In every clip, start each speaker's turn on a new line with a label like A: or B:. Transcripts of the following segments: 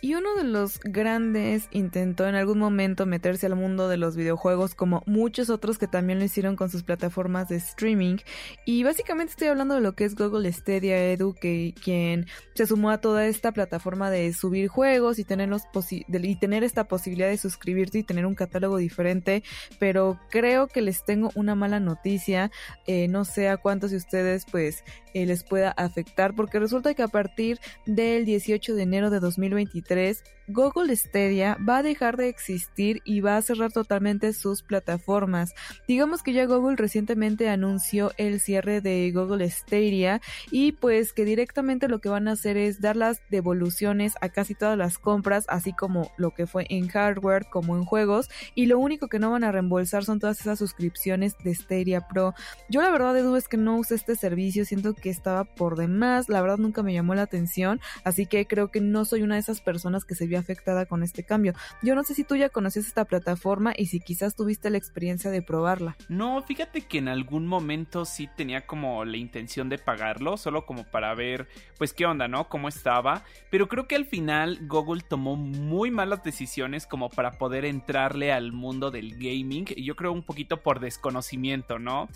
A: Y uno de los grandes intentó en algún momento meterse al mundo de los videojuegos como muchos otros que también lo hicieron con sus plataformas de streaming. Y básicamente estoy hablando de lo que es Google Stadia Edu, que quien se sumó a toda esta plataforma de subir juegos y tener, los y tener esta posibilidad de suscribirte y tener un catálogo diferente. Pero creo que les tengo una mala noticia. Eh, no sé a cuántos de ustedes pues eh, les pueda afectar porque resulta que a partir del 18 de enero de 2023 Google Stadia va a dejar de existir y va a cerrar totalmente sus plataformas. Digamos que ya Google recientemente anunció el cierre de Google Stadia y pues que directamente lo que van a hacer es dar las devoluciones a casi todas las compras, así como lo que fue en hardware como en juegos y lo único que no van a reembolsar son todas esas suscripciones de Stadia Pro. Yo la verdad Edu es que no usé este servicio, siento que estaba por demás, la verdad nunca me llamó la atención, así que creo que no soy una de esas personas que se vio afectada con este cambio. Yo no sé si tú ya conoces esta plataforma y si quizás tuviste la experiencia de probarla.
B: No, fíjate que en algún momento sí tenía como la intención de pagarlo, solo como para ver pues qué onda, ¿no? Cómo estaba, pero creo que al final Google tomó muy malas decisiones como para poder entrarle al mundo del gaming yo creo un poquito por desconocimiento, ¿no?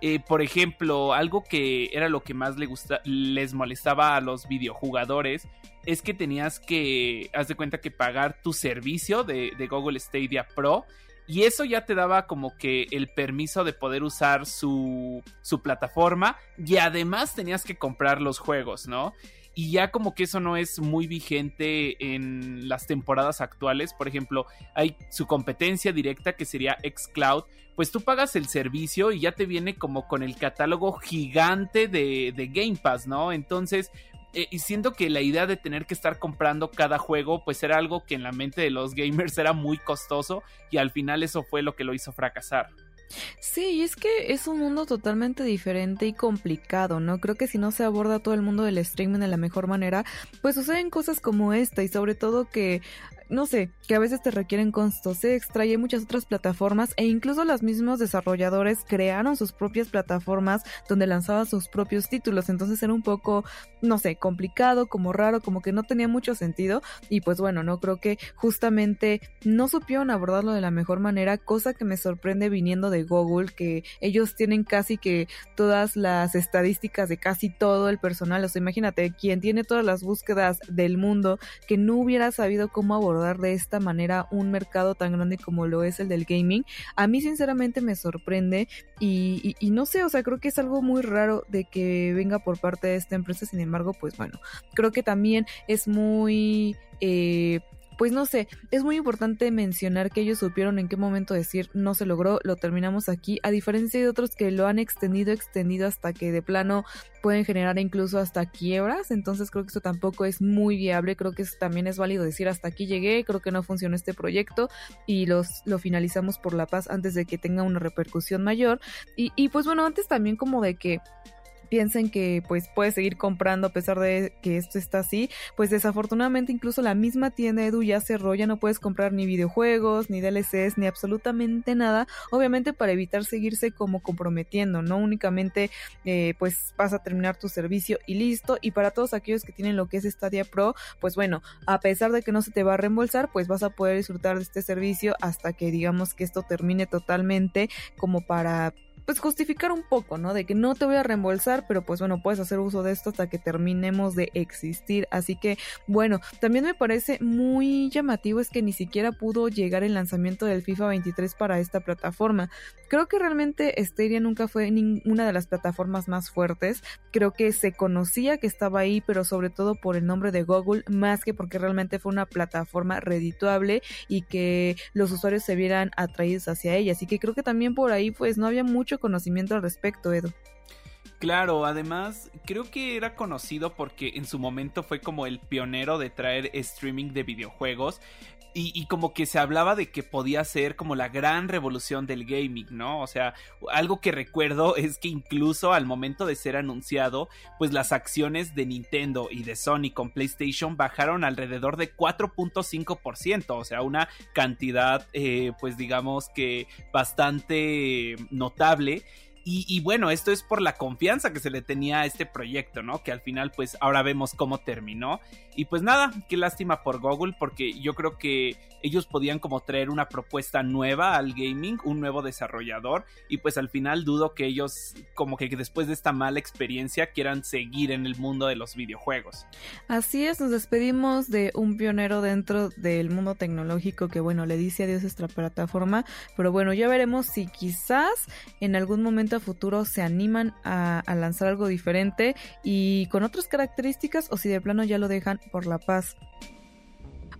B: Eh, por ejemplo, algo que era lo que más le les molestaba a los videojugadores es que tenías que, haz de cuenta que pagar tu servicio de, de Google Stadia Pro y eso ya te daba como que el permiso de poder usar su, su plataforma y además tenías que comprar los juegos, ¿no? y ya como que eso no es muy vigente en las temporadas actuales. Por ejemplo, hay su competencia directa que sería xCloud, pues tú pagas el servicio y ya te viene como con el catálogo gigante de, de Game Pass, ¿no? Entonces, eh, y siento que la idea de tener que estar comprando cada juego, pues era algo que en la mente de los gamers era muy costoso y al final eso fue lo que lo hizo fracasar.
A: Sí, es que es un mundo totalmente diferente y complicado, ¿no? Creo que si no se aborda todo el mundo del streaming de la mejor manera, pues suceden cosas como esta y sobre todo que no sé, que a veces te requieren costos. Extra y hay muchas otras plataformas e incluso los mismos desarrolladores crearon sus propias plataformas donde lanzaban sus propios títulos, entonces era un poco, no sé, complicado, como raro, como que no tenía mucho sentido. Y pues bueno, no creo que justamente no supieron abordarlo de la mejor manera, cosa que me sorprende viniendo de Google, que ellos tienen casi que todas las estadísticas de casi todo el personal, o sea, imagínate, quien tiene todas las búsquedas del mundo, que no hubiera sabido cómo abordar de esta manera un mercado tan grande como lo es el del gaming, a mí sinceramente me sorprende y, no sé, o sea, creo que es algo muy raro de que venga por parte de esta empresa, sin embargo, pues bueno, creo que también es muy... Eh, pues no sé, es muy importante mencionar que ellos supieron en qué momento decir no se logró, lo terminamos aquí, a diferencia de otros que lo han extendido, extendido hasta que de plano pueden generar incluso hasta quiebras, entonces creo que eso tampoco es muy viable, creo que también es válido decir hasta aquí llegué, creo que no funcionó este proyecto y los, lo finalizamos por la paz antes de que tenga una repercusión mayor. Y, y pues bueno, antes también como de que piensen que pues puedes seguir comprando a pesar de que esto está así, pues desafortunadamente incluso la misma tienda Edu ya cerró, ya no puedes comprar ni videojuegos, ni DLCs, ni absolutamente nada, obviamente para evitar seguirse como comprometiendo, no únicamente eh, pues vas a terminar tu servicio y listo, y para todos aquellos que tienen lo que es Stadia Pro, pues bueno, a pesar de que no se te va a reembolsar, pues vas a poder disfrutar de este servicio hasta que digamos que esto termine totalmente como para pues justificar un poco, ¿no? De que no te voy a reembolsar, pero pues bueno, puedes hacer uso de esto hasta que terminemos de existir. Así que bueno, también me parece muy llamativo es que ni siquiera pudo llegar el lanzamiento del FIFA 23 para esta plataforma. Creo que realmente Stadia nunca fue ninguna de las plataformas más fuertes. Creo que se conocía que estaba ahí, pero sobre todo por el nombre de Google, más que porque realmente fue una plataforma redituable y que los usuarios se vieran atraídos hacia ella. Así que creo que también por ahí pues no había mucho conocimiento al respecto, Edu.
B: Claro, además creo que era conocido porque en su momento fue como el pionero de traer streaming de videojuegos y, como que se hablaba de que podía ser como la gran revolución del gaming, ¿no? O sea, algo que recuerdo es que incluso al momento de ser anunciado, pues las acciones de Nintendo y de Sony con PlayStation bajaron alrededor de 4.5%, o sea, una cantidad, eh, pues digamos que bastante notable. Y, bueno, esto es por la confianza que se le tenía a este proyecto, ¿no? Que al final, pues ahora vemos cómo terminó. Y pues nada, qué lástima por Google, porque yo creo que ellos podían como traer una propuesta nueva al gaming, un nuevo desarrollador. Y pues al final dudo que ellos, como que después de esta mala experiencia, quieran seguir en el mundo de los videojuegos.
A: Así es, nos despedimos de un pionero dentro del mundo tecnológico que, bueno, le dice adiós a esta plataforma. Pero bueno, ya veremos si quizás en algún momento futuro se animan a, lanzar algo diferente y con otras características o si de plano ya lo dejan por la paz.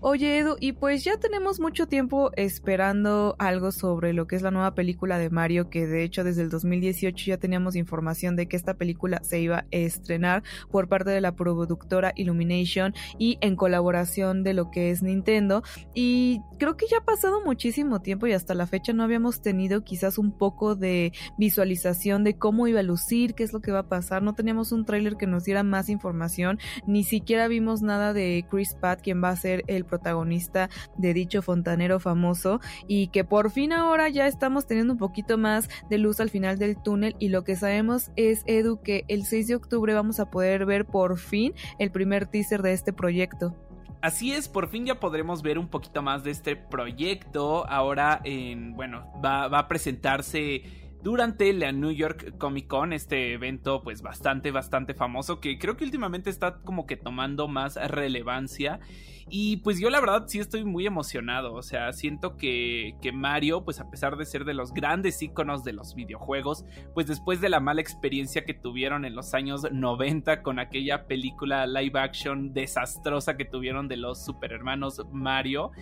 A: Oye Edu, y pues ya tenemos mucho tiempo esperando algo sobre lo que es la nueva película de Mario, que de hecho desde el 2018 ya teníamos información de que esta película se iba a estrenar por parte de la productora Illumination y en colaboración de lo que es Nintendo. Y creo que ya ha pasado muchísimo tiempo y hasta la fecha no habíamos tenido quizás un poco de visualización de cómo iba a lucir, qué es lo que va a pasar. No teníamos un tráiler que nos diera más información, ni siquiera vimos nada de Chris Pratt, quien va a ser el protagonista de dicho fontanero famoso y que por fin ahora ya estamos teniendo un poquito más de luz al final del túnel y lo que sabemos es Edu que el 6 de octubre vamos a poder ver por fin el primer teaser de este proyecto.
B: Así es, por fin ya podremos ver un poquito más de este proyecto. Ahora, en, bueno, va, va a presentarse durante la New York Comic Con, este evento pues bastante, bastante famoso que creo que últimamente está como que tomando más relevancia. Y pues yo la verdad sí estoy muy emocionado, o sea, siento que, que Mario, pues a pesar de ser de los grandes iconos de los videojuegos, pues después de la mala experiencia que tuvieron en los años 90 con aquella película live action desastrosa que tuvieron de los superhermanos Mario,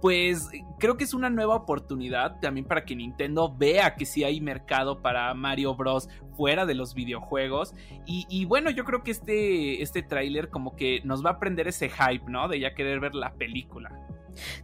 B: pues creo que es una nueva oportunidad también para que Nintendo vea que sí hay mercado para Mario Bros fuera de los videojuegos y, bueno yo creo que este, este tráiler como que nos va a prender ese hype, ¿no? De ya querer ver la película.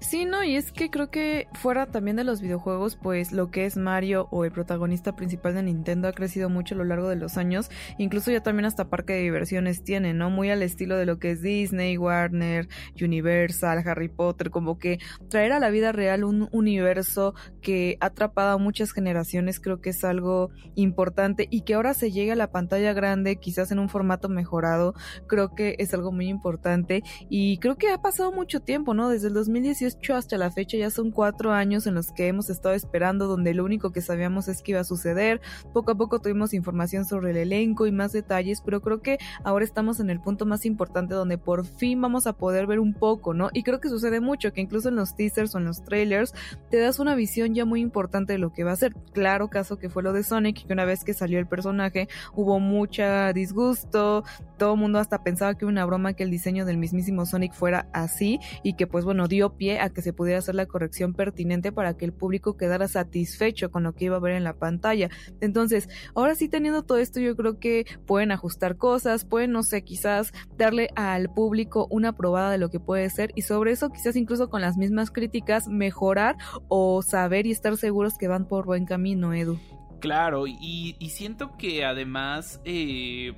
A: Sí, no, y es que creo que fuera también de los videojuegos, pues lo que es Mario o el protagonista principal de Nintendo ha crecido mucho a lo largo de los años, incluso ya también hasta parque de diversiones tiene, ¿no? Muy al estilo de lo que es Disney, Warner, Universal, Harry Potter, como que traer a la vida real un universo que ha atrapado a muchas generaciones creo que es algo importante y que ahora se llegue a la pantalla grande, quizás en un formato mejorado, creo que es algo muy importante y creo que ha pasado mucho tiempo, ¿no? Desde el 2000 2018 hasta la fecha ya son cuatro años en los que hemos estado esperando, donde lo único que sabíamos es que iba a suceder. Poco a poco tuvimos información sobre el elenco y más detalles, pero creo que ahora estamos en el punto más importante donde por fin vamos a poder ver un poco, ¿no? Y creo que sucede mucho, que incluso en los teasers o en los trailers te das una visión ya muy importante de lo que va a ser. Claro, caso que fue lo de Sonic, que una vez que salió el personaje hubo mucha disgusto, todo el mundo hasta pensaba que era una broma que el diseño del mismísimo Sonic fuera así y que pues bueno, dio pie a que se pudiera hacer la corrección pertinente para que el público quedara satisfecho con lo que iba a ver en la pantalla. Entonces, ahora sí teniendo todo esto, yo creo que pueden ajustar cosas, pueden, no sé, quizás darle al público una probada de lo que puede ser y sobre eso quizás incluso con las mismas críticas mejorar o saber y estar seguros que van por buen camino, Edu.
B: Claro, y, siento que además... Eh,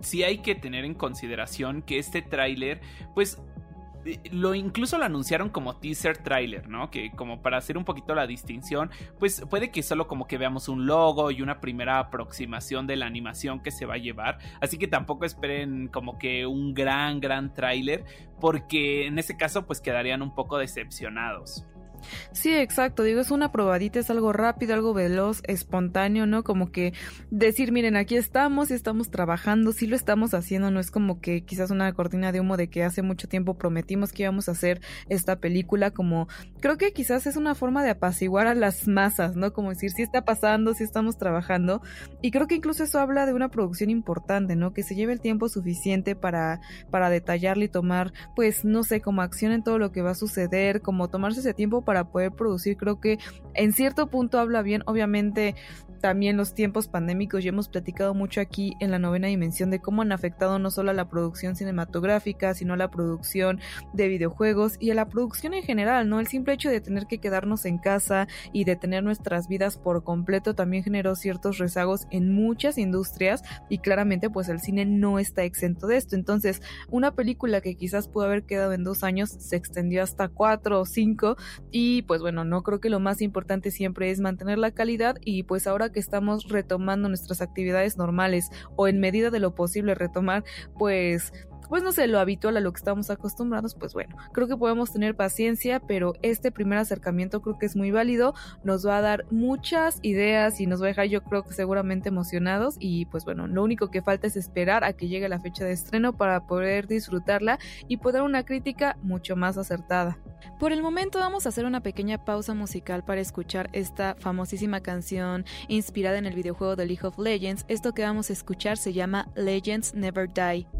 B: sí hay que tener en consideración que este tráiler, pues lo incluso lo anunciaron como teaser trailer, ¿no? Que como para hacer un poquito la distinción, pues puede que solo como que veamos un logo y una primera aproximación de la animación que se va a llevar, así que tampoco esperen como que un gran gran trailer, porque en ese caso pues quedarían un poco decepcionados.
A: Sí, exacto. Digo, es una probadita, es algo rápido, algo veloz, espontáneo, ¿no? Como que decir, miren, aquí estamos y estamos trabajando, sí lo estamos haciendo, no es como que quizás una cortina de humo de que hace mucho tiempo prometimos que íbamos a hacer esta película, como creo que quizás es una forma de apaciguar a las masas, ¿no? Como decir, sí está pasando, sí estamos trabajando. Y creo que incluso eso habla de una producción importante, ¿no? Que se lleve el tiempo suficiente para, para detallarle y tomar, pues, no sé, como acción en todo lo que va a suceder, como tomarse ese tiempo para poder producir, creo que en cierto punto habla bien, obviamente también los tiempos pandémicos, ya hemos platicado mucho aquí en la novena dimensión de cómo han afectado no solo a la producción cinematográfica, sino a la producción de videojuegos y a la producción en general, ¿no? El simple hecho de tener que quedarnos en casa y de tener nuestras vidas por completo también generó ciertos rezagos en muchas industrias y claramente pues el cine no está exento de esto. Entonces, una película que quizás pudo haber quedado en dos años se extendió hasta cuatro o cinco pues bueno, no creo que lo más importante siempre es mantener la calidad y pues ahora que estamos retomando nuestras actividades normales o en medida de lo posible retomar pues pues no sé, lo habitual a lo que estamos acostumbrados, pues bueno, creo que podemos tener paciencia, pero este primer acercamiento creo que es muy válido, nos va a dar muchas ideas y nos va a dejar yo creo que seguramente emocionados y pues bueno, lo único que falta es esperar a que llegue la fecha de estreno para poder disfrutarla y poder una crítica mucho más acertada. Por el momento vamos a hacer una pequeña pausa musical para escuchar esta famosísima canción inspirada en el videojuego de League of Legends. Esto que vamos a escuchar se llama Legends Never Die.